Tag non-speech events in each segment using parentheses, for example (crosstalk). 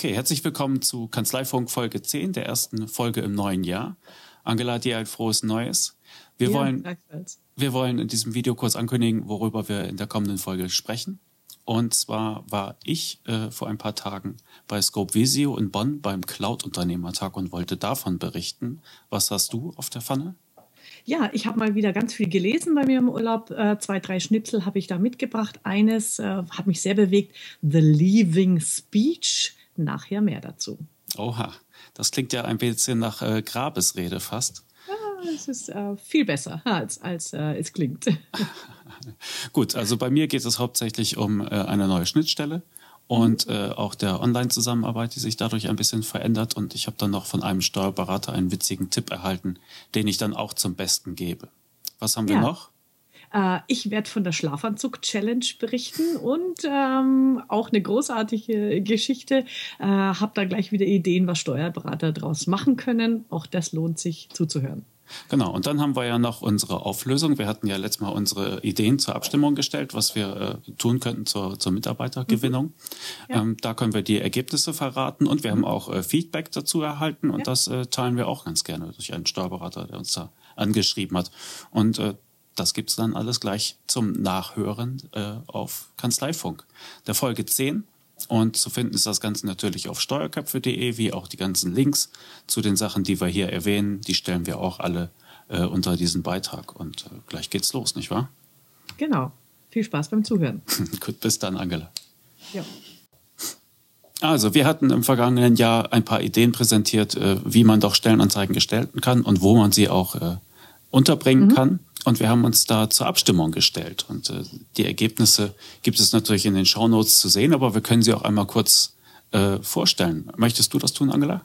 Okay, herzlich willkommen zu Kanzleifunk Folge 10, der ersten Folge im neuen Jahr. Angela, dir ein frohes Neues. Wir, ja, wollen, wir wollen in diesem Video kurz ankündigen, worüber wir in der kommenden Folge sprechen. Und zwar war ich äh, vor ein paar Tagen bei Scope Visio in Bonn beim Cloud-Unternehmertag und wollte davon berichten. Was hast du auf der Pfanne? Ja, ich habe mal wieder ganz viel gelesen bei mir im Urlaub. Äh, zwei, drei Schnipsel habe ich da mitgebracht. Eines äh, hat mich sehr bewegt. The Leaving Speech. Nachher mehr dazu. Oha, das klingt ja ein bisschen nach äh, Grabesrede fast. Ja, es ist äh, viel besser, (laughs) als, als äh, es klingt. (laughs) Gut, also bei mir geht es hauptsächlich um äh, eine neue Schnittstelle und mhm. äh, auch der Online-Zusammenarbeit, die sich dadurch ein bisschen verändert. Und ich habe dann noch von einem Steuerberater einen witzigen Tipp erhalten, den ich dann auch zum Besten gebe. Was haben wir ja. noch? Äh, ich werde von der Schlafanzug-Challenge berichten und ähm, auch eine großartige Geschichte. Äh, habe da gleich wieder Ideen, was Steuerberater daraus machen können. Auch das lohnt sich zuzuhören. Genau, und dann haben wir ja noch unsere Auflösung. Wir hatten ja letztes Mal unsere Ideen zur Abstimmung gestellt, was wir äh, tun könnten zur, zur Mitarbeitergewinnung. Mhm. Ja. Ähm, da können wir die Ergebnisse verraten und wir haben auch äh, Feedback dazu erhalten und ja. das äh, teilen wir auch ganz gerne durch einen Steuerberater, der uns da angeschrieben hat. Und äh, das gibt es dann alles gleich zum Nachhören äh, auf Kanzleifunk. Der Folge 10 und zu finden ist das Ganze natürlich auf steuerköpfe.de, wie auch die ganzen Links zu den Sachen, die wir hier erwähnen. Die stellen wir auch alle äh, unter diesen Beitrag. Und äh, gleich geht's los, nicht wahr? Genau. Viel Spaß beim Zuhören. (laughs) Gut, bis dann, Angela. Ja. Also, wir hatten im vergangenen Jahr ein paar Ideen präsentiert, äh, wie man doch Stellenanzeigen gestalten kann und wo man sie auch äh, unterbringen mhm. kann. Und wir haben uns da zur Abstimmung gestellt. Und äh, die Ergebnisse gibt es natürlich in den Shownotes zu sehen, aber wir können sie auch einmal kurz äh, vorstellen. Möchtest du das tun, Angela?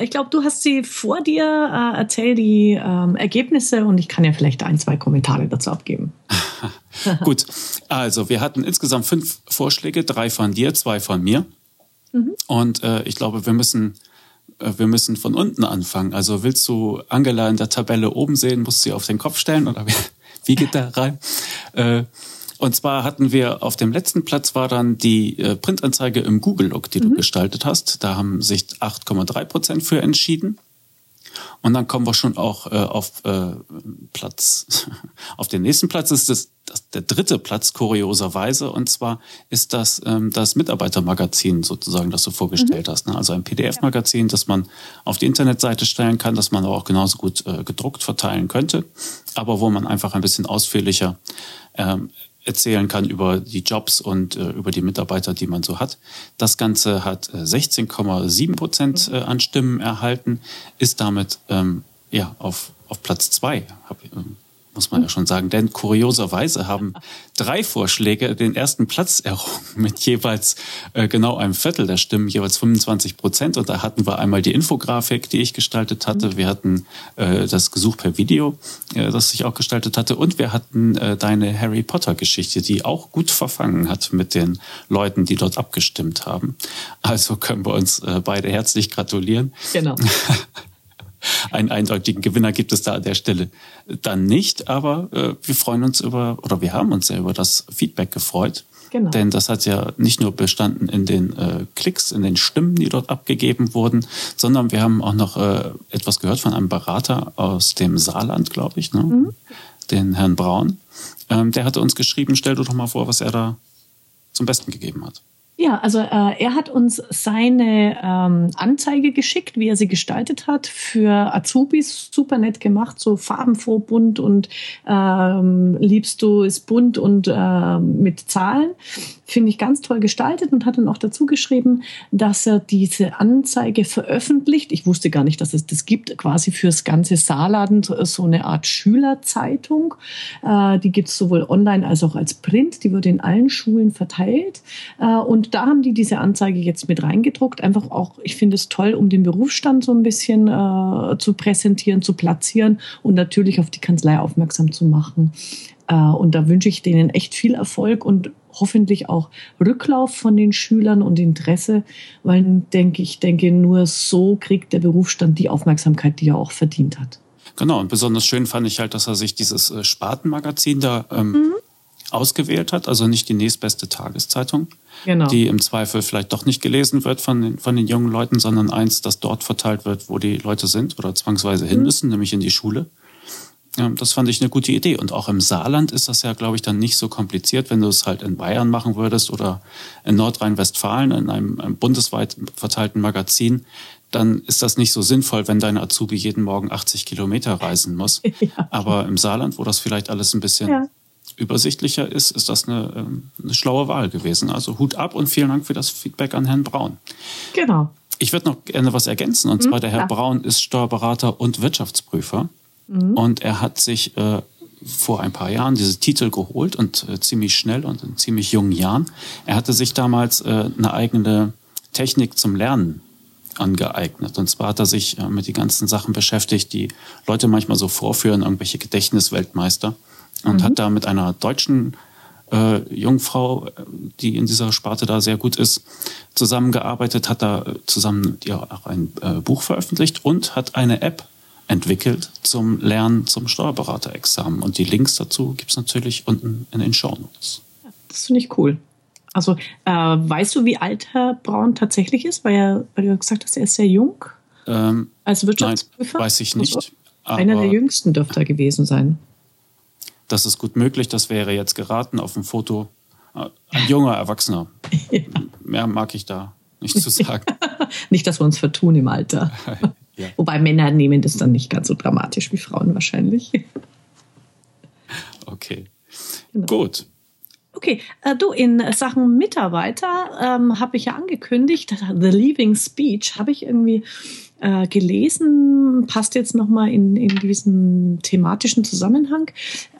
Ich glaube, du hast sie vor dir. Äh, erzähl die ähm, Ergebnisse und ich kann ja vielleicht ein, zwei Kommentare dazu abgeben. (laughs) Gut, also wir hatten insgesamt fünf Vorschläge, drei von dir, zwei von mir. Mhm. Und äh, ich glaube, wir müssen wir müssen von unten anfangen. Also willst du Angela in der Tabelle oben sehen, musst du sie auf den Kopf stellen oder wie, (laughs) geht da rein? Äh, und zwar hatten wir auf dem letzten Platz war dann die äh, Printanzeige im Google-Look, die mhm. du gestaltet hast. Da haben sich 8,3 Prozent für entschieden. Und dann kommen wir schon auch äh, auf äh, Platz, (laughs) auf den nächsten Platz ist das, das der dritte Platz kurioserweise und zwar ist das ähm, das Mitarbeitermagazin sozusagen, das du vorgestellt mhm. hast. Ne? Also ein PDF-Magazin, das man auf die Internetseite stellen kann, das man aber auch genauso gut äh, gedruckt verteilen könnte, aber wo man einfach ein bisschen ausführlicher ähm, erzählen kann über die Jobs und äh, über die Mitarbeiter, die man so hat. Das Ganze hat äh, 16,7 Prozent mhm. äh, an Stimmen erhalten, ist damit ähm, ja, auf, auf Platz 2, muss man ja schon sagen. Denn kurioserweise haben drei Vorschläge den ersten Platz errungen mit jeweils äh, genau einem Viertel der Stimmen, jeweils 25 Prozent. Und da hatten wir einmal die Infografik, die ich gestaltet hatte. Wir hatten äh, das Gesuch per Video, äh, das ich auch gestaltet hatte. Und wir hatten deine Harry Potter-Geschichte, die auch gut verfangen hat mit den Leuten, die dort abgestimmt haben. Also können wir uns beide herzlich gratulieren. Genau. (laughs) einen eindeutigen Gewinner gibt es da an der Stelle dann nicht, aber äh, wir freuen uns über, oder wir haben uns sehr über das Feedback gefreut. Genau. Denn das hat ja nicht nur bestanden in den äh, Klicks, in den Stimmen, die dort abgegeben wurden, sondern wir haben auch noch äh, etwas gehört von einem Berater aus dem Saarland, glaube ich, ne? Mhm. den Herrn Braun. Ähm, der hatte uns geschrieben, stell du doch mal vor, was er da zum Besten gegeben hat. Ja, also äh, er hat uns seine ähm, Anzeige geschickt, wie er sie gestaltet hat für Azubis. Super nett gemacht, so farbenfroh, bunt und ähm, liebst du ist bunt und äh, mit Zahlen. Finde ich ganz toll gestaltet und hat dann auch dazu geschrieben, dass er diese Anzeige veröffentlicht. Ich wusste gar nicht, dass es das gibt, quasi fürs ganze Saarland so eine Art Schülerzeitung. Äh, die gibt es sowohl online als auch als Print. Die wird in allen Schulen verteilt. Äh, und da haben die diese Anzeige jetzt mit reingedruckt. Einfach auch, ich finde es toll, um den Berufsstand so ein bisschen äh, zu präsentieren, zu platzieren und natürlich auf die Kanzlei aufmerksam zu machen. Äh, und da wünsche ich denen echt viel Erfolg und hoffentlich auch Rücklauf von den Schülern und Interesse, weil denke ich denke, nur so kriegt der Berufsstand die Aufmerksamkeit, die er auch verdient hat. Genau, und besonders schön fand ich halt, dass er sich dieses äh, Spartenmagazin da ähm, mhm ausgewählt hat, also nicht die nächstbeste Tageszeitung, genau. die im Zweifel vielleicht doch nicht gelesen wird von den, von den jungen Leuten, sondern eins, das dort verteilt wird, wo die Leute sind oder zwangsweise hin mhm. müssen, nämlich in die Schule. Das fand ich eine gute Idee. Und auch im Saarland ist das ja, glaube ich, dann nicht so kompliziert, wenn du es halt in Bayern machen würdest oder in Nordrhein-Westfalen in einem, einem bundesweit verteilten Magazin dann ist das nicht so sinnvoll, wenn dein Azubi jeden Morgen 80 Kilometer reisen muss. (laughs) Ja. Aber im Saarland, wo das vielleicht alles ein bisschen ja. Übersichtlicher ist, ist das eine, ähm, eine, schlaue Wahl gewesen. Also Hut ab und vielen Dank für das Feedback an Herrn Braun. Genau. Ich würde noch gerne was ergänzen. Und mhm, zwar, der Herr ja. Braun ist Steuerberater und Wirtschaftsprüfer. Mhm. Und er hat sich äh, vor ein paar Jahren diese Titel geholt und äh, ziemlich schnell und in ziemlich jungen Jahren. Er hatte sich damals äh, eine eigene Technik zum Lernen angeeignet. Und zwar hat er sich äh, mit den ganzen Sachen beschäftigt, die Leute manchmal so vorführen, irgendwelche Gedächtnisweltmeister. Und mhm. hat da mit einer deutschen äh, Jungfrau, die in dieser Sparte da sehr gut ist, zusammengearbeitet, hat da zusammen ja, auch ein äh, Buch veröffentlicht und hat eine App entwickelt zum Lernen zum Steuerberaterexamen. Und die Links dazu gibt es natürlich unten in den Show Notes. Das finde ich cool. Also äh, weißt du, wie alt Herr Braun tatsächlich ist? Weil, er, weil du gesagt hast, er ist sehr jung. Ähm, als Wirtschaftsprüfer? Nein, weiß ich nicht. Also, einer der jüngsten dürfte er gewesen sein. Das ist gut möglich. Das wäre jetzt geraten auf dem Foto. Äh, ein junger Erwachsener. ja. (laughs) Mehr mag ich da nicht zu sagen. (laughs) nicht, dass wir uns vertun im Alter. (laughs) ja. Wobei Männer nehmen das dann nicht ganz so dramatisch wie Frauen wahrscheinlich. okay. Genau. Gut. Okay, äh, du, in Sachen Mitarbeiter ähm, habe ich ja angekündigt, The Leaving Speech habe ich irgendwie äh, gelesen, passt jetzt nochmal in, in diesen thematischen Zusammenhang.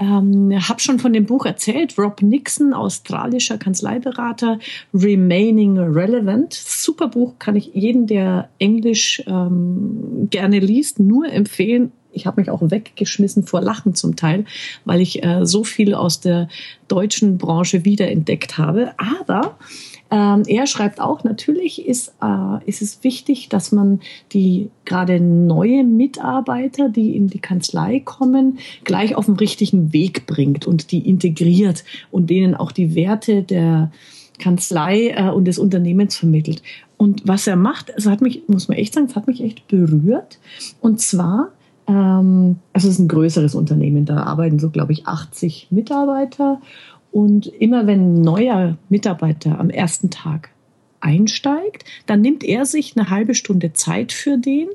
Ähm, habe schon von dem Buch erzählt, Rob Nixon, australischer Kanzleiberater, Remaining Relevant. Super Buch, kann ich jeden, der Englisch ähm, gerne liest, nur empfehlen ich habe mich auch weggeschmissen vor Lachen zum Teil, weil ich äh, so viel aus der deutschen Branche wiederentdeckt habe. Aber ähm, er schreibt auch, natürlich ist, äh, ist es wichtig, dass man die gerade neue Mitarbeiter, die in die Kanzlei kommen, gleich auf den richtigen Weg bringt und die integriert und denen auch die Werte der Kanzlei äh, und des Unternehmens vermittelt. Und was er macht, also hat mich, muss man echt sagen, es hat mich echt berührt. Und zwar ähm, also es ist ein größeres Unternehmen, da arbeiten so, glaube ich, 80 Mitarbeiter. Und immer wenn ein neuer Mitarbeiter am ersten Tag einsteigt, dann nimmt er sich eine halbe Stunde Zeit für den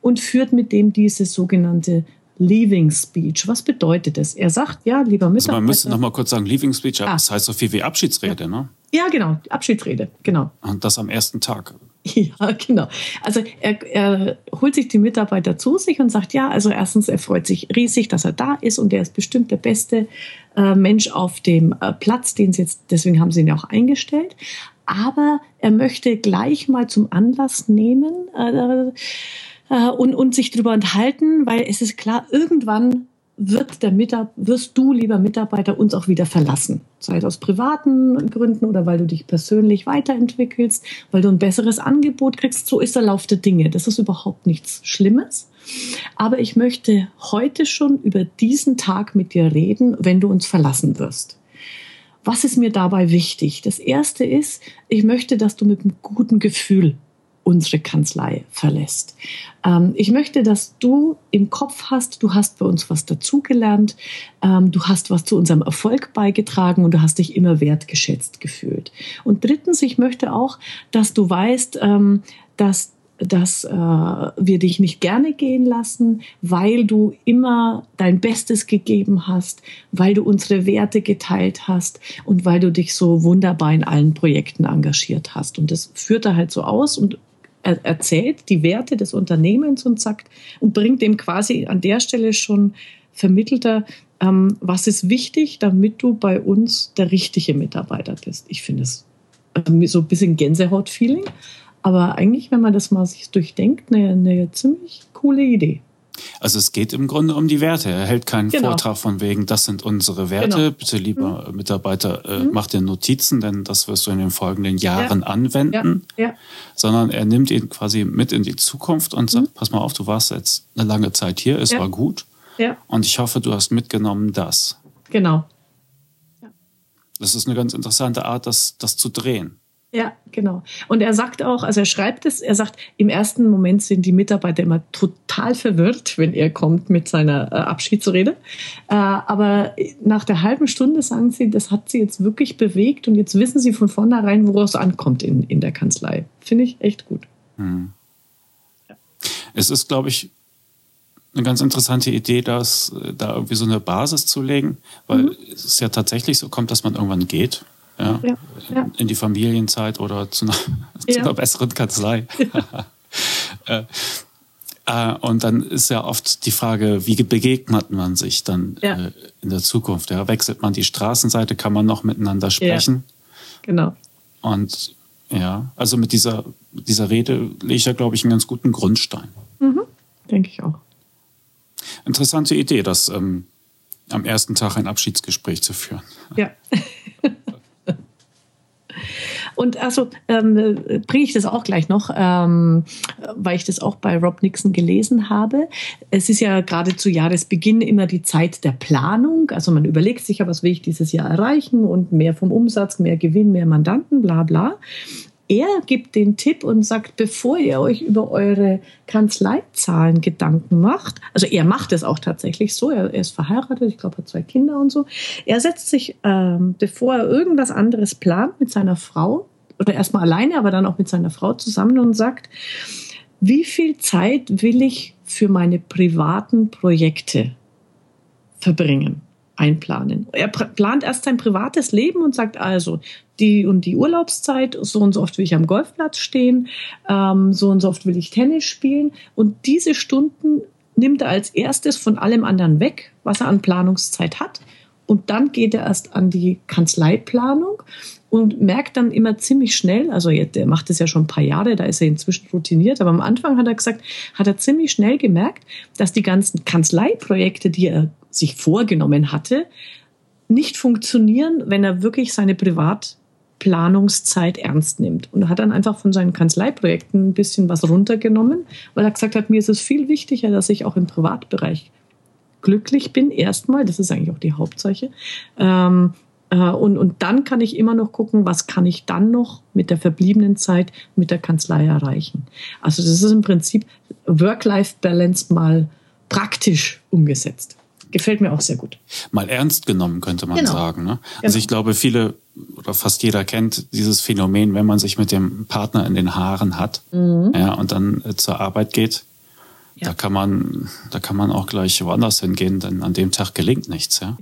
und führt mit dem diese sogenannte Leaving Speech. Was bedeutet das? Er sagt, ja, lieber Mitarbeiter. Also man müsste noch mal kurz sagen, Leaving Speech, ah. das heißt so viel wie Abschiedsrede, ne? Ja, genau, Abschiedsrede, genau. Und das am ersten Tag. (laughs) Ja, genau. Also er, er holt sich die Mitarbeiter zu sich und sagt, ja, also erstens, er freut sich riesig, dass er da ist und er ist bestimmt der beste äh, Mensch auf dem äh, Platz, den sie jetzt, deswegen haben sie ihn ja auch eingestellt. Aber er möchte gleich mal zum Anlass nehmen äh, äh und, und sich darüber enthalten, weil es ist klar, irgendwann wird der Mitab wirst du, lieber Mitarbeiter, uns auch wieder verlassen. Sei es aus privaten Gründen oder weil du dich persönlich weiterentwickelst, weil du ein besseres Angebot kriegst. So ist der Lauf der Dinge. Das ist überhaupt nichts Schlimmes. Aber ich möchte heute schon über diesen Tag mit dir reden, wenn du uns verlassen wirst. Was ist mir dabei wichtig? Das erste ist, ich möchte, dass du mit einem guten Gefühl unsere Kanzlei verlässt. Ähm, ich möchte, dass du im Kopf hast, du hast bei uns was dazugelernt, ähm, du hast was zu unserem Erfolg beigetragen und du hast dich immer wertgeschätzt gefühlt. Und drittens, ich möchte auch, dass du weißt, ähm, dass dass äh, wir dich nicht gerne gehen lassen, weil du immer dein Bestes gegeben hast, weil du unsere Werte geteilt hast und weil du dich so wunderbar in allen Projekten engagiert hast. Und das führt er halt so aus und er erzählt die Werte des Unternehmens und sagt und bringt dem quasi an der Stelle schon vermittelter, ähm, was ist wichtig, damit du bei uns der richtige Mitarbeiter bist. Ich finde es äh, so ein bisschen Gänsehaut-Feeling, aber eigentlich, wenn man das mal sich durchdenkt, eine, eine ziemlich coole Idee. Also es geht im Grunde um die Werte. Er hält keinen genau. Vortrag von wegen, das sind unsere Werte. Genau. Bitte, lieber mhm. Mitarbeiter, äh, mhm. mach dir Notizen, denn das wirst du in den folgenden Jahren ja. anwenden. Ja. Ja. Sondern er nimmt ihn quasi mit in die Zukunft und sagt, mhm. pass mal auf, du warst jetzt eine lange Zeit hier, es war gut. Und ich hoffe, du hast mitgenommen das. Genau. Das ist eine ganz interessante Art, das, das zu drehen. Ja, genau. Und er sagt auch, also er schreibt es, er sagt, im ersten Moment sind die Mitarbeiter immer total verwirrt, wenn er kommt mit seiner äh, Abschiedsrede. Äh, aber nach der halben Stunde sagen sie, das hat sie jetzt wirklich bewegt und jetzt wissen sie von vornherein, worauf es ankommt in, in der Kanzlei. Finde ich echt gut. Hm. Ja. Es ist, glaube ich, eine ganz interessante Idee, dass äh, da irgendwie so eine Basis zu legen, weil mhm. es ja tatsächlich so kommt, dass man irgendwann geht ja, ja, ja. in die Familienzeit oder zu einer, (laughs) zu einer besseren Kanzlei. (laughs) äh, äh, und dann ist ja oft die Frage, wie begegnet man sich dann äh, in der Zukunft? Ja? Wechselt man die Straßenseite, kann man noch miteinander sprechen? Genau. Und ja, also mit dieser, dieser Rede lege ich ja, glaube ich, einen ganz guten Grundstein. Mhm. Denke ich auch. Interessante Idee, das ähm, am ersten Tag ein Abschiedsgespräch zu führen. Ja. (laughs) Und also ähm, bringe ich das auch gleich noch, ähm, weil ich das auch bei Rob Nixon gelesen habe. Es ist ja gerade zu Jahresbeginn immer die Zeit der Planung. Also man überlegt sich ja, was will ich dieses Jahr erreichen und mehr vom Umsatz, mehr Gewinn, mehr Mandanten, bla bla er gibt den Tipp und sagt, bevor ihr euch über eure Kanzleizahlen Gedanken macht, also er macht es auch tatsächlich so, er, er ist verheiratet, ich glaube, hat zwei Kinder und so. Er setzt sich, ähm, bevor er irgendwas anderes plant, mit seiner Frau oder erstmal alleine, aber dann auch mit seiner Frau zusammen und sagt, wie viel Zeit will ich für meine privaten Projekte verbringen? einplanen. Er plant erst sein privates Leben und sagt also, die und die Urlaubszeit, so und so oft will ich am Golfplatz stehen, ähm, so und so oft will ich Tennis spielen. Und diese Stunden nimmt er als erstes von allem anderen weg, was er an Planungszeit hat. Und dann geht er erst an die Kanzleiplanung und merkt dann immer ziemlich schnell, also der macht das ja schon ein paar Jahre, da ist er inzwischen routiniert, aber am Anfang hat er gesagt, hat er ziemlich schnell gemerkt, dass die ganzen Kanzleiprojekte, die er sich vorgenommen hatte, nicht funktionieren, wenn er wirklich seine Privatplanungszeit ernst nimmt. Und er hat dann einfach von seinen Kanzleiprojekten ein bisschen was runtergenommen, weil er gesagt hat, mir ist es viel wichtiger, dass ich auch im Privatbereich glücklich bin, erstmal, das ist eigentlich auch die Hauptsache. Ähm, äh, und, und dann kann ich immer noch gucken, was kann ich dann noch mit der verbliebenen Zeit mit der Kanzlei erreichen. Also das ist im Prinzip Work-Life-Balance mal praktisch umgesetzt gefällt mir auch sehr gut. Mal ernst genommen, könnte man genau. sagen. Ne? Also genau. ich glaube, viele oder fast jeder kennt dieses Phänomen, wenn man sich mit dem Partner in den Haaren hat mhm. ja, und dann äh, zur Arbeit geht. Ja. Da kann man, da kann man auch gleich woanders hingehen, denn an dem Tag gelingt nichts. Ja?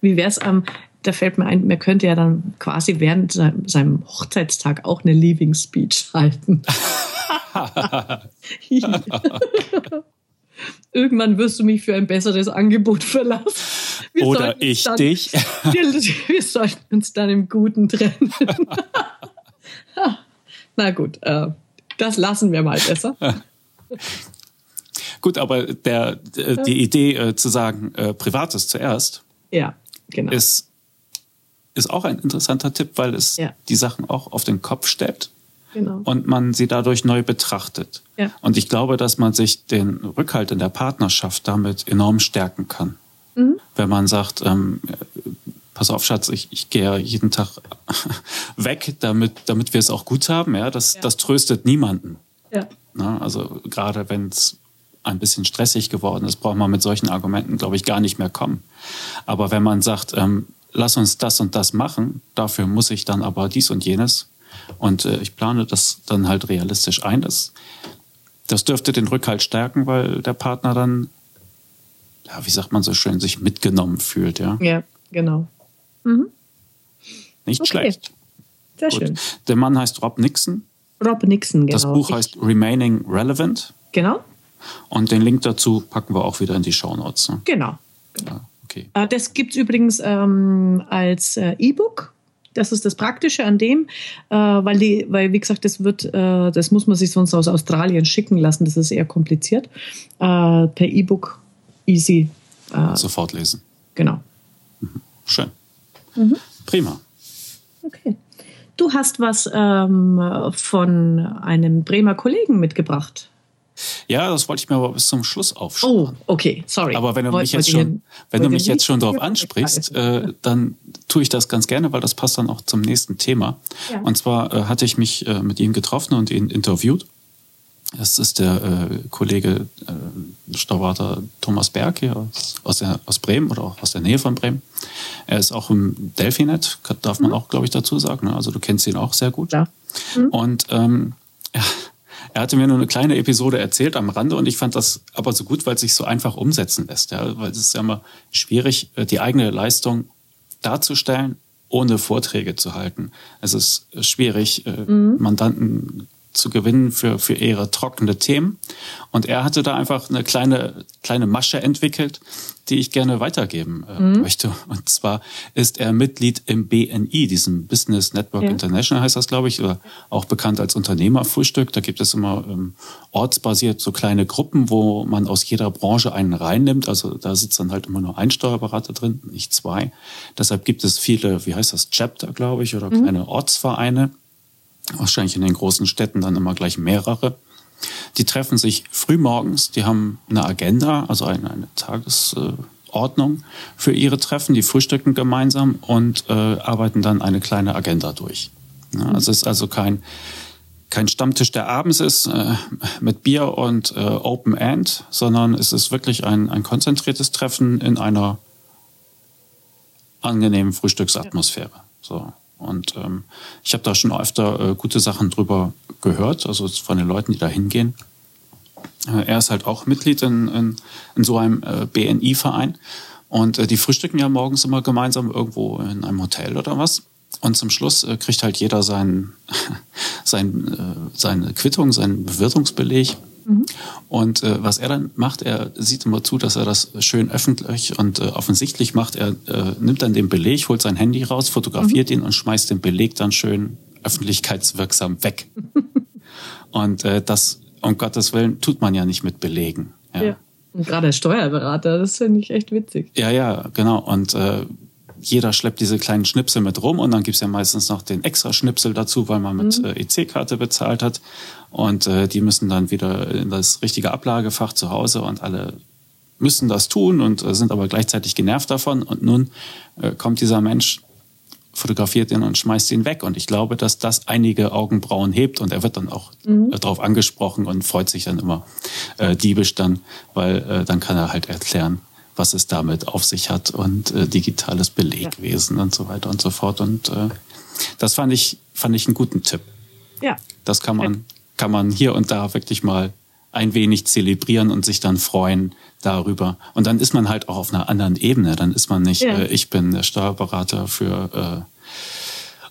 Wie wäre es am, da fällt mir ein, man könnte ja dann quasi während seinem Hochzeitstag auch eine Leaving Speech halten. (laughs) Irgendwann wirst du mich für ein besseres Angebot verlassen. Wir Oder ich dann, dich. (laughs) Wir, wir, sollten uns dann im Guten trennen. (laughs) Na gut, äh, das lassen wir mal besser. Gut, aber der, die Idee äh, zu sagen, äh, Privates zuerst, ja, genau. ist, ist auch ein interessanter Tipp, weil es ja. die Sachen auch auf den Kopf stellt Genau. Und man sie dadurch neu betrachtet. Ja. Und ich glaube, dass man sich den Rückhalt in der Partnerschaft damit enorm stärken kann. Mhm. Wenn man sagt, ähm, pass auf, Schatz, ich, ich gehe jeden Tag (laughs) weg, damit, damit wir es auch gut haben. Ja, das, ja. das tröstet niemanden. Ja. Na, also gerade wenn es ein bisschen stressig geworden ist, braucht man mit solchen Argumenten, glaube ich, gar nicht mehr kommen. Aber wenn man sagt, ähm, lass uns das und das machen, dafür muss ich dann aber dies und jenes, und äh, ich plane das dann halt realistisch ein. Das, das dürfte den Rückhalt stärken, weil der Partner dann, ja, wie sagt man so schön, sich mitgenommen fühlt. Ja, ja genau. Mhm. Nicht okay. schlecht. Sehr Gut. schön. Der Mann heißt Rob Nixon. Rob Nixon, genau. Das Buch heißt Remaining Relevant. Genau. Und den Link dazu packen wir auch wieder in die Show Notes. Ne? Genau. Ja, okay. Äh, das gibt es übrigens ähm, als äh, E-Book das ist das Praktische an dem, äh, weil, die, weil, wie gesagt, das wird, äh, das muss man sich sonst aus Australien schicken lassen. Das ist eher kompliziert. Äh, per E-Book easy. Äh, Sofort lesen. Genau. Mhm. Schön. Mhm. Prima. Okay. Du hast was ähm, von einem Bremer Kollegen mitgebracht. Ja, das wollte ich mir aber bis zum Schluss aufschreiben. Oh, okay, sorry. Aber wenn du mich jetzt schon, wenn du mich jetzt schon darauf ansprichst, äh, dann tue ich das ganz gerne, weil das passt dann auch zum nächsten Thema. Ja. Und zwar äh, hatte ich mich äh, mit ihm getroffen und ihn interviewt. Das ist der äh, Kollege äh, Stauwater Thomas Berg hier aus, aus, der, aus Bremen oder auch aus der Nähe von Bremen. Er ist auch im Delphinet, darf man mhm. auch, glaube ich, dazu sagen. Ne? Also du kennst ihn auch sehr gut. Ja. Mhm. Und ähm, ja, er hatte mir nur eine kleine Episode erzählt am Rande und ich fand das aber so gut, weil es sich so einfach umsetzen lässt. Ja? Weil es ist ja immer schwierig, äh, die eigene Leistung darzustellen, ohne Vorträge zu halten. Es ist schwierig, äh, mhm. Mandanten zu gewinnen für, für eher trockene Themen. Und er hatte da einfach eine kleine, kleine Masche entwickelt, die ich gerne weitergeben äh, mhm. möchte. Und zwar ist er Mitglied im BNI, diesem Business Network ja. International heißt das, glaube ich, oder auch bekannt als Unternehmerfrühstück. Da gibt es immer ähm, ortsbasiert so kleine Gruppen, wo man aus jeder Branche einen reinnimmt. Also da sitzt dann halt immer nur ein Steuerberater drin, nicht zwei. Deshalb gibt es viele, wie heißt das, Chapter, glaube ich, oder mhm. kleine Ortsvereine wahrscheinlich in den großen Städten dann immer gleich mehrere. Die treffen sich frühmorgens, die haben eine Agenda, also eine, eine Tagesordnung für ihre Treffen, die frühstücken gemeinsam und äh, arbeiten dann eine kleine Agenda durch. Ja, also es ist also kein, kein Stammtisch, der abends ist äh, mit Bier und äh, Open End, sondern es ist wirklich ein, ein konzentriertes Treffen in einer angenehmen Frühstücksatmosphäre. So. Und ähm, ich habe da schon öfter äh, gute Sachen drüber gehört, also von den Leuten, die da hingehen. Äh, er ist halt auch Mitglied in, in, in so einem äh, BNI-Verein. Und äh, die frühstücken ja morgens immer gemeinsam irgendwo in einem Hotel oder was. Und zum Schluss äh, kriegt halt jeder sein, (laughs) sein, äh, seine Quittung, seinen Bewirtungsbeleg Mhm. Und äh, was er dann macht, er sieht immer zu, dass er das schön öffentlich und äh, offensichtlich macht. Er äh, nimmt dann den Beleg, holt sein Handy raus, fotografiert mhm. ihn und schmeißt den Beleg dann schön öffentlichkeitswirksam weg. (laughs) und äh, das, um Gottes Willen, tut man ja nicht mit Belegen. Ja. ja. Und gerade als Steuerberater, das finde ich echt witzig. Ja, ja, genau. Und äh, jeder schleppt diese kleinen Schnipsel mit rum und dann gibt's ja meistens noch den extra Schnipsel dazu, weil man mit mhm. äh, EC-Karte bezahlt hat. Und äh, die müssen dann wieder in das richtige Ablagefach zu Hause und alle müssen das tun und äh, sind aber gleichzeitig genervt davon. Und nun äh, kommt dieser Mensch, fotografiert ihn und schmeißt ihn weg. Und ich glaube, dass das einige Augenbrauen hebt und er wird dann auch mhm. Äh, darauf angesprochen und freut sich dann immer diebisch dann, weil dann kann er halt erklären, was es damit auf sich hat und äh, digitales Belegwesen ja. und so weiter und so fort. Und äh, das fand ich, fand ich einen guten Tipp. Ja. Das kann man, kann man hier und da wirklich mal ein wenig zelebrieren und sich dann freuen darüber. Und dann ist man halt auch auf einer anderen Ebene. Dann ist man nicht, ja. äh, ich bin der Steuerberater für äh,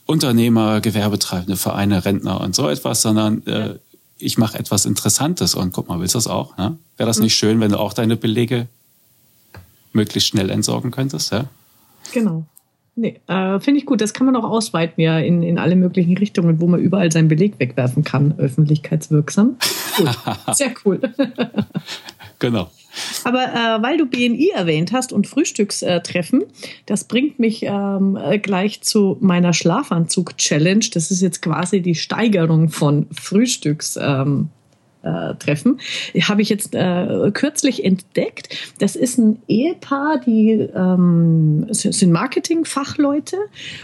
Unternehmer, Gewerbetreibende, Vereine, Rentner und so etwas, sondern äh, ich mache etwas Interessantes. Und guck mal, willst du das auch? Ne? Wäre das mhm. nicht schön, wenn du auch deine Belege möglichst schnell entsorgen könntest. Ja? Genau. Nee, äh, finde ich gut. Das kann man auch ausweiten, ja, in, in alle möglichen Richtungen, wo man überall seinen Beleg wegwerfen kann, öffentlichkeitswirksam. Cool. (laughs) Sehr cool. genau. Aber äh, weil du BNI erwähnt hast und Frühstückstreffen, das bringt mich ähm, gleich zu meiner Schlafanzug-Challenge. Das ist jetzt quasi die Steigerung von Frühstücks. Ähm, äh, treffen. Habe ich jetzt äh, kürzlich entdeckt. Das ist ein Ehepaar, die ähm, sind Marketingfachleute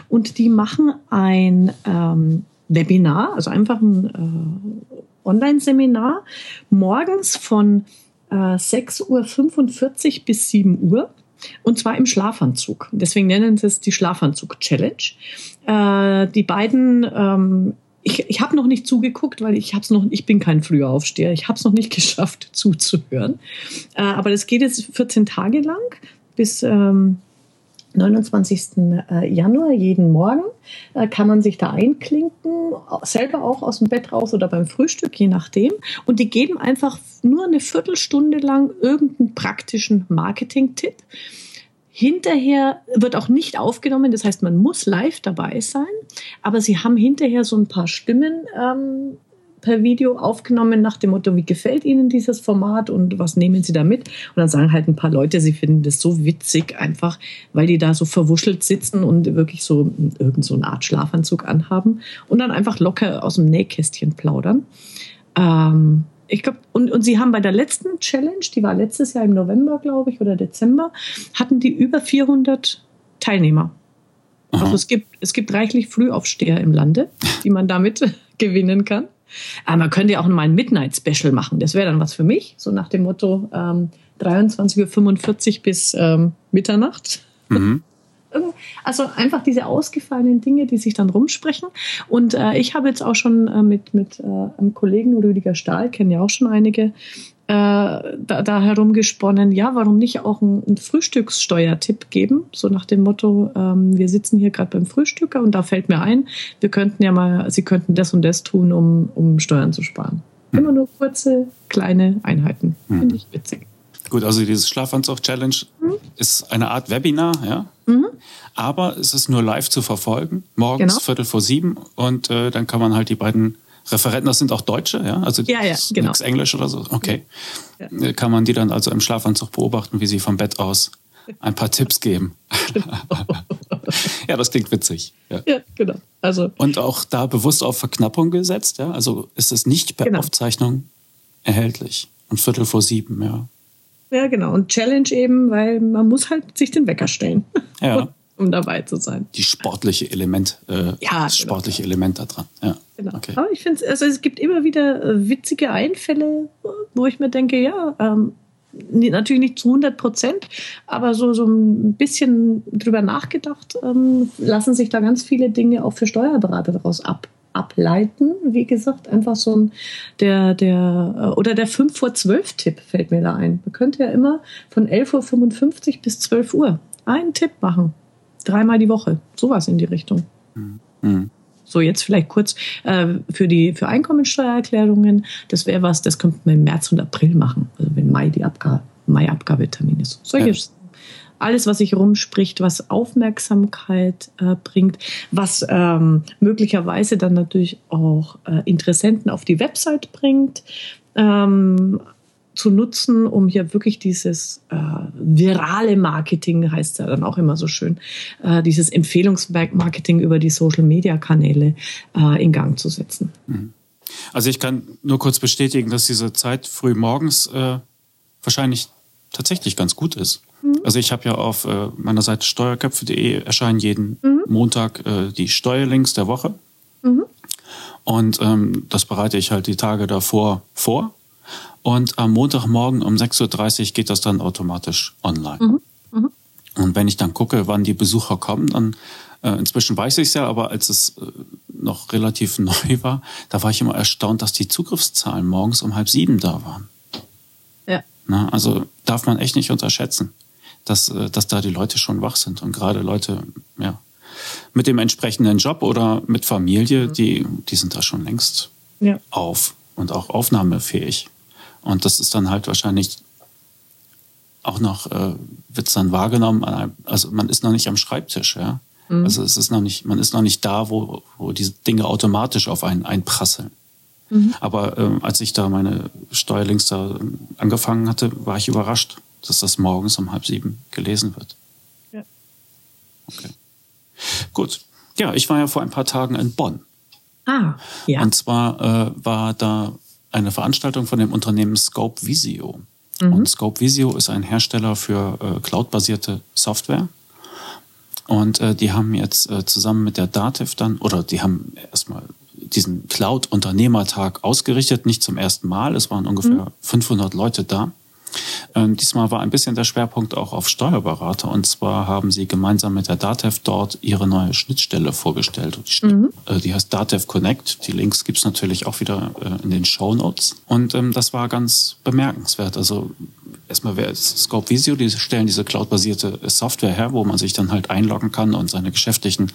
und die machen ein ähm, Webinar, also einfach ein äh, Online-Seminar, morgens von äh, 6.45 Uhr bis 7 Uhr. Und zwar im Schlafanzug. Deswegen nennen sie es die Schlafanzug-Challenge. Äh, die beiden ähm, ich, ich habe noch nicht zugeguckt, weil ich hab's noch, ich bin kein Frühaufsteher. Ich habe es noch nicht (laughs) geschafft zuzuhören. Äh, aber das geht jetzt 14 Tage lang bis ähm, 29. Äh, Januar jeden Morgen äh, kann man sich da einklinken, selber auch aus dem Bett raus oder beim Frühstück, je nachdem. Und die geben einfach nur eine Viertelstunde lang irgendeinen praktischen Marketing-Tipp. Hinterher wird auch nicht aufgenommen, das heißt, man muss live dabei sein, aber sie haben hinterher so ein paar Stimmen ähm, per Video aufgenommen nach dem Motto, wie gefällt Ihnen dieses Format und was nehmen Sie da mit? Und dann sagen halt ein paar Leute, sie finden das so witzig einfach, weil die da so verwuschelt sitzen und wirklich so irgend so eine Art Schlafanzug anhaben und dann einfach locker aus dem Nähkästchen plaudern. Ähm, ich glaube, und, und sie haben bei der letzten Challenge, die war letztes Jahr im November, glaube ich, oder Dezember, hatten die über 400 Teilnehmer. Aha. Also es gibt, es gibt reichlich Frühaufsteher im Lande, die man damit (laughs) gewinnen kann. Aber man könnte ja auch mal ein Midnight Special machen. Das wäre dann was für mich, so nach dem Motto ähm, 23.45 Uhr bis ähm, Mitternacht. Mhm. Also einfach diese ausgefallenen Dinge, die sich dann rumsprechen. Und äh, ich habe jetzt auch schon äh, mit, mit äh, einem Kollegen Rüdiger Stahl, kennen ja auch schon einige, äh, da, da herumgesponnen, ja, warum nicht auch einen, Frühstückssteuertipp geben? So nach dem Motto, ähm, wir sitzen hier gerade beim Frühstücker und da fällt mir ein, wir könnten ja mal, Sie könnten das und das tun, um, um Steuern zu sparen. Immer nur kurze, kleine Einheiten. Hm. Finde ich witzig. Gut, also dieses Schlafanzug-Challenge mhm. ist eine Art Webinar, ja. Mhm. Aber es ist nur live zu verfolgen, morgens genau. Viertel vor sieben und äh, dann kann man halt die beiden Referenten, das sind auch Deutsche, ja? Also ja, ja, genau. nichts Englisch oder so. Okay. Ja. Äh, kann man die dann also im Schlafanzug beobachten, wie sie vom Bett aus ein paar Tipps geben. (laughs) ja, das klingt witzig. Ja, ja genau. Also, und auch da bewusst auf Verknappung gesetzt, ja? Also ist es nicht per genau. Aufzeichnung erhältlich. Und Viertel vor sieben, ja. Ja, genau. Und Challenge eben, weil man muss halt sich den Wecker stellen. Ja. (laughs) um dabei zu sein. Die sportliche Element, äh, ja, das genau. sportliche Element da dran. Ja. Genau. Okay. Aber ich finde, also es gibt immer wieder äh, witzige Einfälle, wo ich mir denke, ja, ähm, natürlich nicht zu 100 Prozent, aber so, so ein bisschen drüber nachgedacht, ähm, lassen sich da ganz viele Dinge auch für Steuerberater daraus ab, ableiten. Wie gesagt, einfach so ein, der, der, äh, oder der 5 vor 12 Tipp fällt mir da ein. Man könnte ja immer von 11.55 Uhr bis 12 Uhr einen Tipp machen. Dreimal die Woche. Sowas in die Richtung. Mhm. So, jetzt vielleicht kurz äh, für die für Einkommensteuererklärungen. Das wäre was, das könnte man im März und April machen. Also wenn Mai die Abgabe, Mai-Abgabetermin ist. Solche ja alles, was sich rumspricht, was Aufmerksamkeit äh, bringt, was ähm, möglicherweise dann natürlich auch äh, Interessenten auf die Website bringt. Ähm, zu nutzen, um hier wirklich dieses äh, virale Marketing, heißt ja dann auch immer so schön, äh, dieses Empfehlungsmarketing über die Social-Media-Kanäle äh, in Gang zu setzen. Mhm. Also ich kann nur kurz bestätigen, dass diese Zeit früh morgens äh, wahrscheinlich tatsächlich ganz gut ist. Mhm. Also ich habe ja auf äh, meiner Seite steuerköpfe.de erscheinen jeden mhm. Montag äh, die Steuerlinks der Woche. Mhm. Und ähm, das bereite ich halt die Tage davor vor. Und am Montagmorgen um 6.30 Uhr geht das dann automatisch online. Und wenn ich dann gucke, wann die Besucher kommen, dann äh, inzwischen weiß ich es ja, aber als es äh, noch relativ (laughs) neu war, da war ich immer erstaunt, dass die Zugriffszahlen morgens um halb sieben da waren. Na, also darf man echt nicht unterschätzen, dass, äh, dass da die Leute schon wach sind. Und gerade Leute, ja, mit dem entsprechenden Job oder mit Familie, mhm. die, die sind da schon längst ja. auf und auch aufnahmefähig. Und das ist dann halt wahrscheinlich auch noch, äh, wird es dann wahrgenommen, also man ist noch nicht am Schreibtisch, ja. Mhm. Also es ist noch nicht, man ist noch nicht da, wo, wo diese Dinge automatisch auf einen einprasseln. Mhm. Aber äh, als ich da meine Steuerlinks da angefangen hatte, war ich überrascht, dass das morgens um halb sieben gelesen wird. Ja. Okay. Gut. Ja, ich war ja vor ein paar Tagen in Bonn. Ah, ja. Und zwar äh, war da eine Veranstaltung von dem Unternehmen Scope Visio. Mhm. Und Scope Visio ist ein Hersteller für äh, cloudbasierte Software. Und äh, die haben jetzt äh, zusammen mit der Dativ dann, oder die haben erstmal diesen Cloud-Unternehmertag ausgerichtet, nicht zum ersten Mal. Es waren ungefähr mhm. 500 Leute da. Ähm, diesmal war ein bisschen der Schwerpunkt auch auf Steuerberater. Und zwar haben sie gemeinsam mit der DATEV dort ihre neue Schnittstelle vorgestellt. Die, mhm. äh, die heißt DATEV Connect. Die Links gibt's natürlich auch wieder äh, in den Show Notes. Und ähm, das war ganz bemerkenswert. Also erstmal wäre es Scope Visio, die stellen diese cloudbasierte Software her, wo man sich dann halt einloggen kann und seine geschäftlichen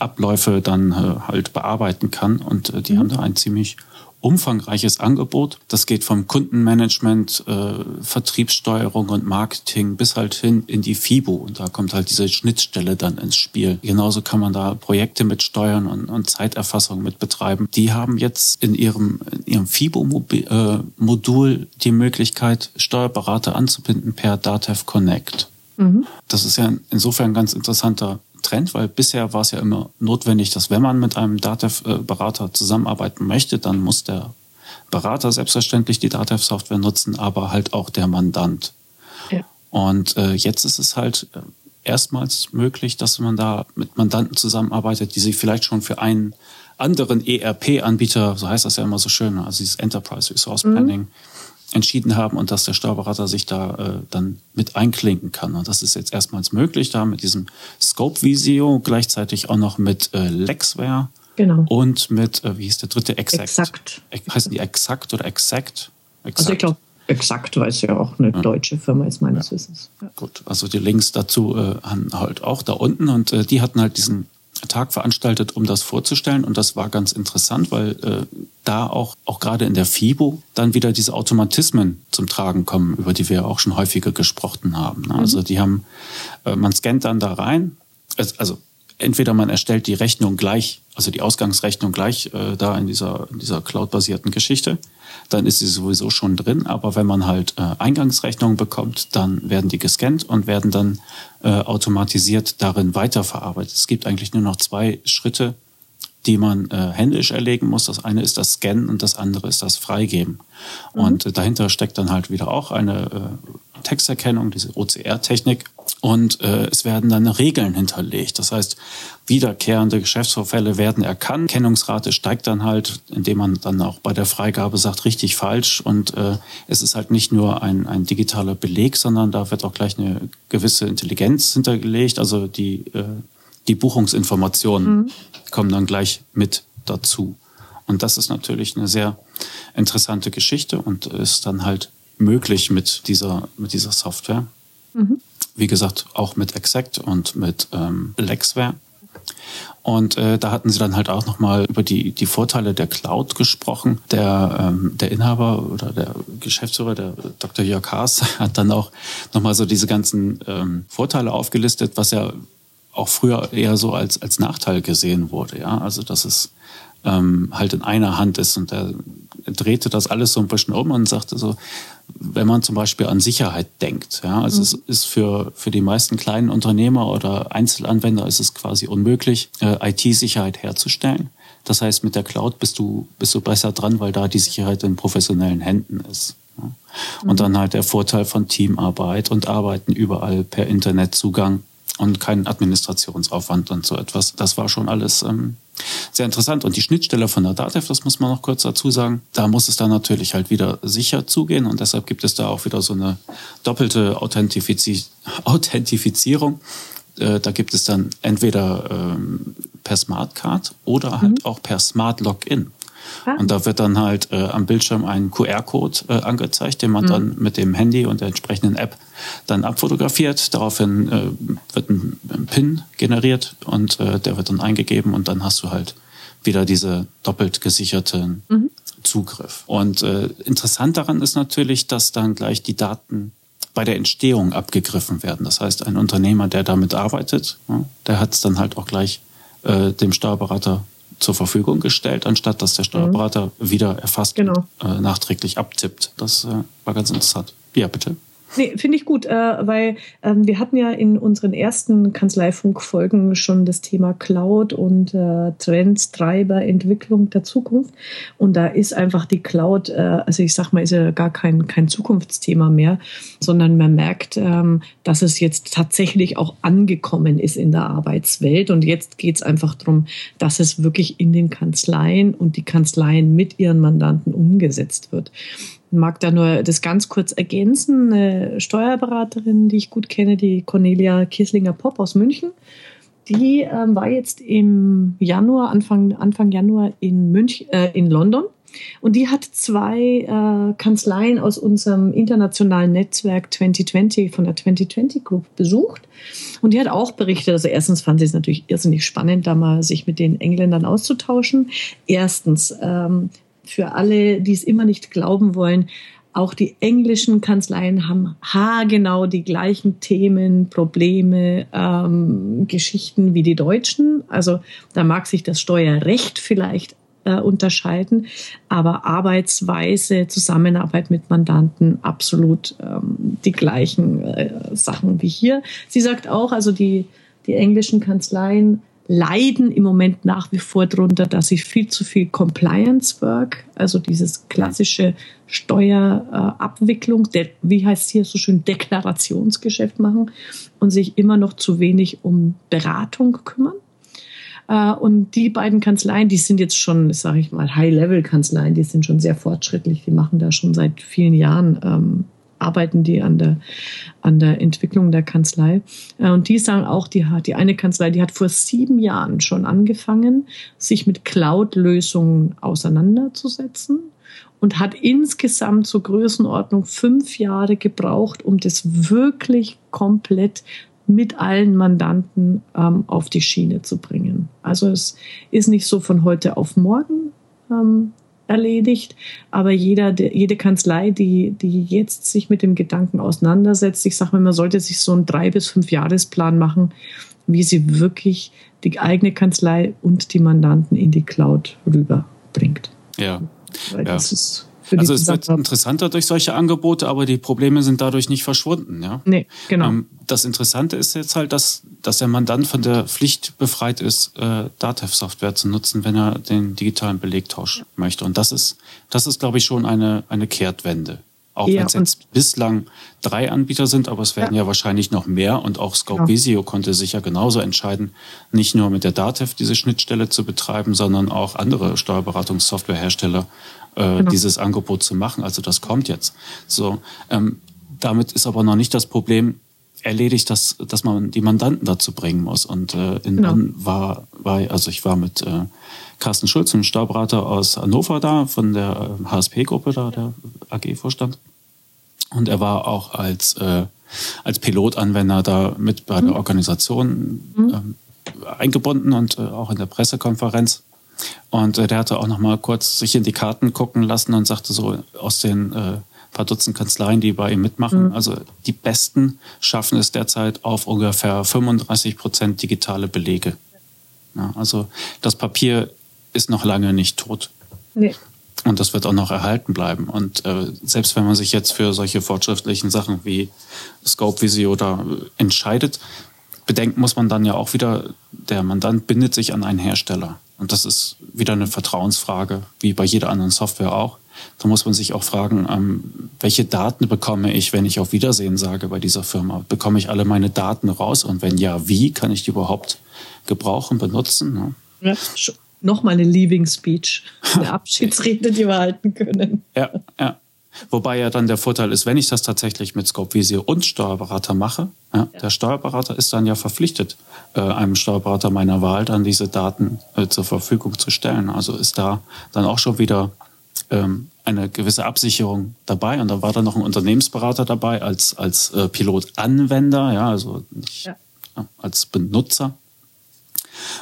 Abläufe dann äh, halt bearbeiten kann. Und äh, die mhm. haben da ein ziemlich umfangreiches Angebot. Das geht vom Kundenmanagement, äh, Vertriebssteuerung und Marketing bis halt hin in die FIBO. Und da kommt halt diese Schnittstelle dann ins Spiel. Genauso kann man da Projekte mit steuern und, und Zeiterfassung mit betreiben. Die haben jetzt in ihrem, in ihrem FIBO-Modul äh, die Möglichkeit, Steuerberater anzubinden per Datev Connect. Mhm. Das ist ja insofern ein ganz interessanter Trend, weil bisher war es ja immer notwendig, dass wenn man mit einem Datev-Berater zusammenarbeiten möchte, dann muss der Berater selbstverständlich die Datev-Software nutzen, aber halt auch der Mandant. Ja. Und äh, jetzt ist es halt äh, erstmals möglich, dass man da mit Mandanten zusammenarbeitet, die sich vielleicht schon für einen anderen ERP-Anbieter, so heißt das ja immer so schön, also dieses Enterprise Resource mhm. Planning, mhm. Entschieden haben und dass der Steuerberater sich da äh, dann mit einklinken kann. Und das ist jetzt erstmals möglich, da mit diesem Scope Visio, gleichzeitig auch noch mit äh, Lexware genau. und mit, äh, wie hieß der dritte, Exact. Exakt. Heißen die Exakt oder Exact? Exakt. Also ich glaube, Exakt, weil es ja auch eine ja. deutsche Firma ist, meines ja. Wissens. Ja. Gut, also die Links dazu äh, haben halt auch da unten und äh, die hatten halt diesen Tag veranstaltet, um das vorzustellen. Und das war ganz interessant, weil äh, da auch, auch gerade in der FIBO dann wieder diese Automatismen zum Tragen kommen, über die wir auch schon häufiger gesprochen haben. Ne? Also mhm. die haben, äh, man scannt dann da rein, also entweder man erstellt die Rechnung gleich, also die Ausgangsrechnung gleich äh, da in dieser, in dieser cloud-basierten Geschichte, dann ist sie sowieso schon drin. Aber wenn man halt äh, Eingangsrechnungen bekommt, dann werden die gescannt und werden dann äh, automatisiert darin weiterverarbeitet. Es gibt eigentlich nur noch zwei Schritte, die man äh, händisch erlegen muss. Das eine ist das Scannen und das andere ist das Freigeben. Mhm. Und äh, dahinter steckt dann halt wieder auch eine äh, Texterkennung, diese OCR-Technik. Und äh, es werden dann Regeln hinterlegt. Das heißt, wiederkehrende Geschäftsvorfälle werden erkannt. Kennungsrate steigt dann halt, indem man dann auch bei der Freigabe sagt, richtig, falsch. Und äh, es ist halt nicht nur ein, ein digitaler Beleg, sondern da wird auch gleich eine gewisse Intelligenz hintergelegt. Also die, äh, die Buchungsinformationen mhm. kommen dann gleich mit dazu. Und das ist natürlich eine sehr interessante Geschichte und ist dann halt möglich mit dieser, mit dieser Software. Mhm wie gesagt, auch mit Exact und mit ähm, Lexware. Und äh, da hatten sie dann halt auch nochmal über die, die Vorteile der Cloud gesprochen. Der, ähm, der Inhaber oder der Geschäftsführer, der Dr. Jörg Haas, (laughs) hat dann auch nochmal so diese ganzen ähm, Vorteile aufgelistet, was ja auch früher eher so als, als Nachteil gesehen wurde. Ja? Also dass es ähm, halt in einer Hand ist und er drehte das alles so ein bisschen um und sagte so, wenn man zum Beispiel an Sicherheit denkt. Ja, also mhm. es ist für, für die meisten kleinen Unternehmer oder Einzelanwender ist es quasi unmöglich, äh, IT-Sicherheit herzustellen. Das heißt, mit der Cloud bist du, bist du besser dran, weil da die Sicherheit in professionellen Händen ist. Ja. Und mhm. dann halt der Vorteil von Teamarbeit und Arbeiten überall per Internetzugang und keinen Administrationsaufwand und so etwas. Das war schon alles ähm, sehr interessant. Und die Schnittstelle von der DATEV, das muss man noch kurz dazu sagen, da muss es dann natürlich halt wieder sicher zugehen und deshalb gibt es da auch wieder so eine doppelte Authentifizi (laughs) Authentifizierung. Äh, da gibt es dann entweder ähm, per Smartcard oder halt mhm. auch per Smart Login. Ah. Und da wird dann halt äh, am Bildschirm ein QR-Code äh, angezeigt, den man mhm. dann mit dem Handy und der entsprechenden App dann abfotografiert. Daraufhin äh, wird ein, ein, PIN generiert und äh, der wird dann eingegeben und dann hast du halt wieder diese doppelt gesicherten mhm. Zugriff. Und äh, interessant daran ist natürlich, dass dann gleich die Daten bei der Entstehung abgegriffen werden. Das heißt, ein Unternehmer, der damit arbeitet, ja, der hat es dann halt auch gleich äh, dem Steuerberater zur Verfügung gestellt, anstatt dass der Steuerberater mhm. wieder erfasst genau. äh, nachträglich abtippt. Das äh, war ganz interessant. Ja, bitte. Nee, finde ich gut, äh, weil ähm, wir hatten ja in unseren ersten Kanzleifunk-Folgen schon das Thema Cloud und äh, Trends, Treiber, Entwicklung der Zukunft. Und da ist einfach die Cloud, äh, also ich sag mal, ist ja gar kein, kein Zukunftsthema mehr, sondern man merkt, ähm, dass es jetzt tatsächlich auch angekommen ist in der Arbeitswelt. Und jetzt geht es einfach darum, dass es wirklich in den Kanzleien und die Kanzleien mit ihren Mandanten umgesetzt wird mag da nur das ganz kurz ergänzen. Eine Steuerberaterin, die ich gut kenne, die Cornelia Kieslinger-Popp aus München, die ähm, war jetzt im Januar, Anfang, Anfang Januar in, Münch, äh, in London. Und die hat zwei äh, Kanzleien aus unserem internationalen Netzwerk 2020 von der 2020 Group besucht. Und die hat auch berichtet, also erstens fand sie es natürlich irrsinnig spannend, da mal sich mit den Engländern auszutauschen. Erstens, ähm, für alle, die es immer nicht glauben wollen, auch die englischen Kanzleien haben haargenau die gleichen Themen, Probleme, ähm, Geschichten wie die deutschen. Also da mag sich das Steuerrecht vielleicht äh, unterscheiden, aber Arbeitsweise, Zusammenarbeit mit Mandanten absolut ähm, die gleichen äh, Sachen wie hier. Sie sagt auch, also die, die englischen Kanzleien leiden im Moment nach wie vor darunter, dass sie viel zu viel Compliance Work, also dieses klassische Steuerabwicklung, äh, wie heißt es hier so schön, Deklarationsgeschäft machen und sich immer noch zu wenig um Beratung kümmern. Äh, und die beiden Kanzleien, die sind jetzt schon, sage ich mal, High-Level-Kanzleien, die sind schon sehr fortschrittlich, die machen da schon seit vielen Jahren ähm, arbeiten die an der, an der Entwicklung der Kanzlei. Äh, und die sagen auch, die, die eine Kanzlei, die hat vor sieben Jahren schon angefangen, sich mit Cloud-Lösungen auseinanderzusetzen und hat insgesamt zur Größenordnung fünf Jahre gebraucht, um das wirklich komplett mit allen Mandanten ähm, auf die Schiene zu bringen. Also es ist nicht so von heute auf morgen ähm, erledigt. Aber jeder, der, jede Kanzlei, die, die jetzt sich mit dem Gedanken auseinandersetzt, ich sage mal, man sollte sich so einen drei bis fünf Jahresplan machen, wie sie wirklich die eigene Kanzlei und die Mandanten in die Cloud rüberbringt. Ja. Weil ja. das ist also es wird interessanter durch solche Angebote, aber die Probleme sind dadurch nicht verschwunden. Ja? Nee, genau. Ähm, das Interessante ist jetzt halt, dass, dass der Mandant von der Pflicht befreit ist, äh, Datev-Software zu nutzen, wenn er den digitalen Belegtausch ja. möchte. Und das ist, das ist, glaube ich, schon eine, eine Kehrtwende. Auch ja, wenn es jetzt bislang drei Anbieter sind, aber es werden ja, ja wahrscheinlich noch mehr. Und auch Scope genau. Visio konnte sich ja genauso entscheiden, nicht nur mit der DATEV diese Schnittstelle zu betreiben, sondern auch andere Steuerberatungssoftwarehersteller äh, genau. dieses Angebot zu machen. Also das kommt jetzt. So, ähm, damit ist aber noch nicht das Problem erledigt, dass, dass man die Mandanten dazu bringen muss. Und äh, in genau. Bonn war, war, also ich war mit äh, Carsten Schulz, einem Steuerberater aus Hannover da, von der HSP-Gruppe da, der AG-Vorstand. Und er war auch als, äh, als Pilotanwender da mit bei der mhm. Organisation mhm. ähm, eingebunden und äh, auch in der Pressekonferenz. Und äh, der hatte auch noch mal kurz sich in die Karten gucken lassen und sagte so aus den äh, paar Dutzend Kanzleien, die bei ihm mitmachen, mhm. also die besten schaffen es derzeit auf ungefähr 35 Prozent digitale Belege. Ja, also das Papier ist noch lange nicht tot. Nee. Und das wird auch noch erhalten bleiben. Und äh, selbst wenn man sich jetzt für solche fortschrittlichen Sachen wie Scope Visio da entscheidet, bedenken muss man dann ja auch wieder, der Mandant bindet sich an einen Hersteller. Und das ist wieder eine Vertrauensfrage, wie bei jeder anderen Software auch. Da muss man sich auch fragen, ähm, welche Daten bekomme ich, wenn ich auf Wiedersehen sage bei dieser Firma? Bekomme ich alle meine Daten raus? Und wenn ja, wie kann ich die überhaupt gebrauchen, benutzen? Ne? Ja, Nochmal eine Leaving Speech, (laughs) eine Abschiedsrede, die wir halten können. Ja, ja. Wobei ja dann der Vorteil ist, wenn ich das tatsächlich mit Scope Visio und Steuerberater mache, ja, ja. der Steuerberater ist dann ja verpflichtet, äh, einem Steuerberater meiner Wahl dann diese Daten äh, zur Verfügung zu stellen. Also ist da dann auch schon wieder ähm, eine gewisse Absicherung dabei. Und da war dann noch ein Unternehmensberater dabei als, als äh, Pilotanwender, ja, also nicht ja. als Benutzer.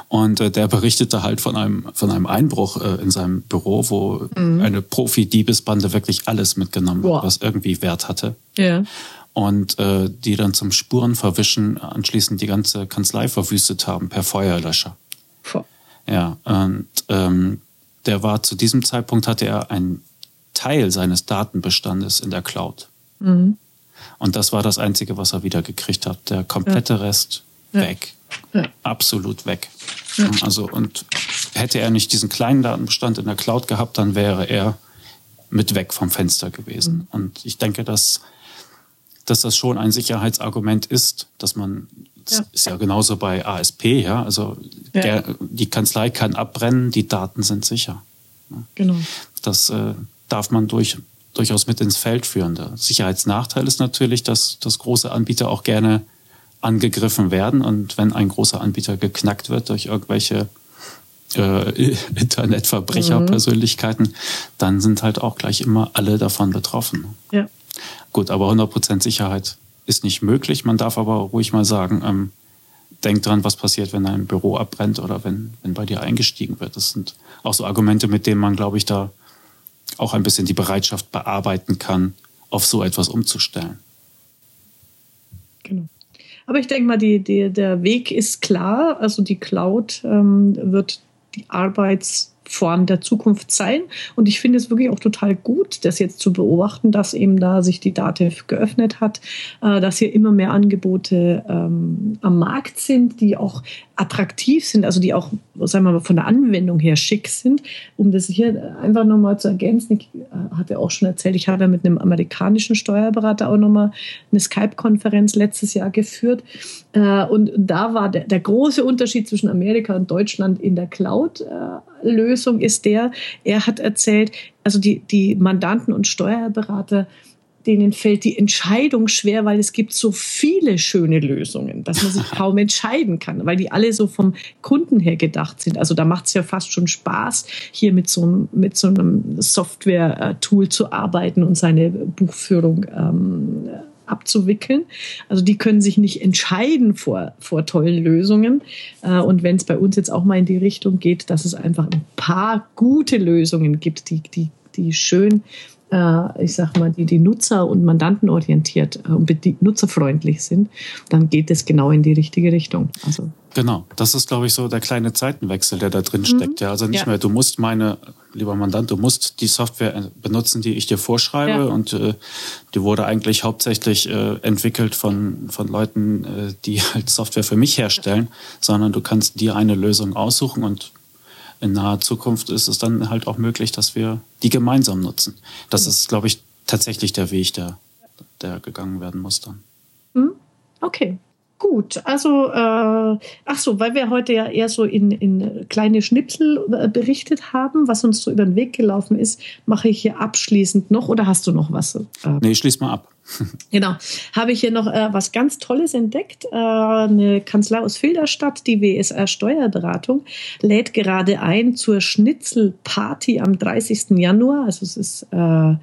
Und äh, der berichtete halt von einem, von einem Einbruch äh, in seinem Büro, wo mhm. eine Profi-Diebesbande wirklich alles mitgenommen hat, was irgendwie Wert hatte. Ja. Und äh, die dann zum Spurenverwischen anschließend die ganze Kanzlei verwüstet haben per Feuerlöscher. Puh. Ja, und ähm, der war zu diesem Zeitpunkt hatte er einen Teil seines Datenbestandes in der Cloud. Mhm. Und das war das Einzige, was er wieder gekriegt hat. Der komplette ja. Rest weg. Ja. Absolut weg. Ja. Also, und hätte er nicht diesen kleinen Datenbestand in der Cloud gehabt, dann wäre er mit weg vom Fenster gewesen. Mhm. Und ich denke, dass, dass das schon ein Sicherheitsargument ist, dass man, das ja. ist ja genauso bei ASP, ja, also der, die Kanzlei kann abbrennen, die Daten sind sicher. Genau. Das äh, darf man durch, durchaus mit ins Feld führen. Der Sicherheitsnachteil ist natürlich, dass, dass große Anbieter auch gerne angegriffen werden. Und wenn ein großer Anbieter geknackt wird durch irgendwelche äh, (laughs) Internetverbrecherpersönlichkeiten, mhm. dann sind halt auch gleich immer alle davon betroffen. Ja. Gut, aber 100% Sicherheit ist nicht möglich. Man darf aber ruhig mal sagen, ähm, denk dran, was passiert, wenn ein Büro abbrennt oder wenn, wenn bei dir eingestiegen wird. Das sind auch so Argumente, mit denen man, glaube ich, da auch ein bisschen die Bereitschaft bearbeiten kann, auf so etwas umzustellen. Aber ich denke mal, die, die, der Weg ist klar. Also die Cloud ähm, wird die Arbeits Form der Zukunft sein. Und ich finde es wirklich auch total gut, das jetzt zu beobachten, dass eben da sich die DATEV geöffnet hat, äh, dass hier immer mehr Angebote ähm, am Markt sind, die auch attraktiv sind, also die auch, sagen wir mal, von der Anwendung her schick sind. Um das hier einfach nochmal zu ergänzen, ich äh, hatte auch schon erzählt, ich habe ja mit einem amerikanischen Steuerberater auch nochmal eine Skype-Konferenz letztes Jahr geführt. Äh, und da war der, der große Unterschied zwischen Amerika und Deutschland in der Cloud-Lösung ist der, er hat erzählt, also die, die Mandanten und Steuerberater denen fällt die Entscheidung schwer, weil es gibt so viele schöne Lösungen, dass man sich (laughs) kaum entscheiden kann, weil die alle so vom Kunden her gedacht sind. Also da macht es ja fast schon Spaß, hier mit so, einem, mit so einem Software-Tool zu arbeiten und seine Buchführung ähm, abzuwickeln. Also die können sich nicht entscheiden vor, vor tollen Lösungen. Äh, und wenn es bei uns jetzt auch mal in die Richtung geht, dass es einfach ein paar gute Lösungen gibt, die, die, die schön äh, ich sag mal, die, die Nutzer- und Mandantenorientiert äh, und nutzerfreundlich sind, dann geht es genau in die richtige Richtung. Also Genau, das ist, glaube ich, so der kleine Zeitenwechsel, der da drin steckt. Mhm. Ja, also nicht ja. mehr, du musst meine, lieber Mandant, du musst die Software äh, benutzen, die ich dir vorschreibe. Ja. Und äh, die wurde eigentlich hauptsächlich äh, entwickelt von, von Leuten, äh, die (laughs) halt Software für mich herstellen, sondern du kannst dir eine Lösung aussuchen und in naher Zukunft ist es dann halt auch möglich, dass wir die gemeinsam nutzen. Das mhm. ist, glaube ich, tatsächlich der Weg, der, der gegangen werden muss dann. Mhm. Okay. Gut, also äh, ach so, weil wir heute ja eher so in, in kleine Schnipsel äh, berichtet haben, was uns so über den Weg gelaufen ist, mache ich hier abschließend noch oder hast du noch was? Äh, nee, schließ mal ab. (laughs) Genau. Habe ich hier noch äh, was ganz Tolles entdeckt. Äh, eine Kanzlei aus Filderstadt, die WSR Steuerberatung, lädt gerade ein zur Schnitzelparty am 30. Januar. Also es ist äh,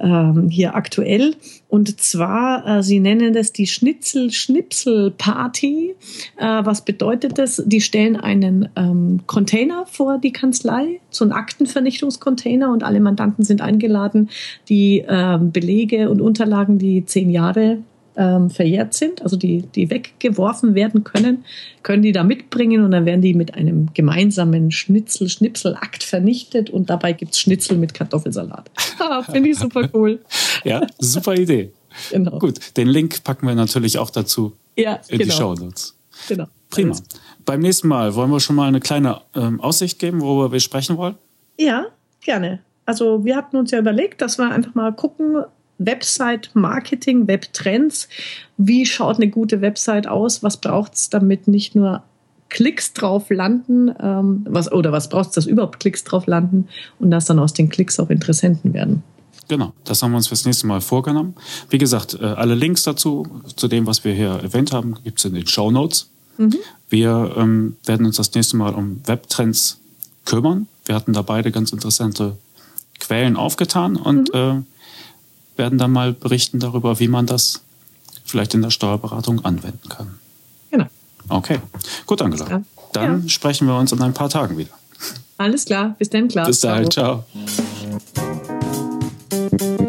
ähm, hier aktuell. Und zwar, äh, sie nennen das die Schnitzel-Schnipsel-Party. Äh, was bedeutet das? Die stellen einen ähm, Container vor die Kanzlei, so einen Aktenvernichtungscontainer und alle Mandanten sind eingeladen, die ähm, Belege und Unterlagen, die zehn Jahre ähm, verjährt sind, also die, die weggeworfen werden können, können die da mitbringen und dann werden die mit einem gemeinsamen Schnitzel-Schnipsel-Akt vernichtet und dabei gibt es Schnitzel mit Kartoffelsalat. (laughs) Ah, finde ich super cool. (laughs) ja, super Idee. Genau. Gut, den Link packen wir natürlich auch dazu ja, in genau. die Show Notes. Genau. Prima. Beim nächsten Mal wollen wir schon mal eine kleine ähm, Aussicht geben, worüber wir sprechen wollen? Ja, gerne. Also wir hatten uns ja überlegt, dass wir einfach mal gucken, Website-Marketing, Webtrends. Wie schaut eine gute Website aus? Was braucht es, damit nicht nur Klicks drauf landen, ähm, was, oder was braucht es, dass überhaupt Klicks drauf landen und dass dann aus den Klicks auch Interessenten werden? Genau, das haben wir uns fürs nächste Mal vorgenommen. Wie gesagt, äh, alle Links dazu, zu dem, was wir hier erwähnt haben, gibt es in den Show Notes. Mhm. Wir ähm, werden uns das nächste Mal um Webtrends kümmern. Wir hatten da beide ganz interessante Quellen aufgetan und mhm. äh, werden dann mal berichten darüber, wie man das vielleicht in der Steuerberatung anwenden kann. Genau. Okay, gut, Angela. Ja. Dann ja. sprechen wir uns in ein paar Tagen wieder. Alles klar, bis dann, klar. Bis dahin, ciao. ciao.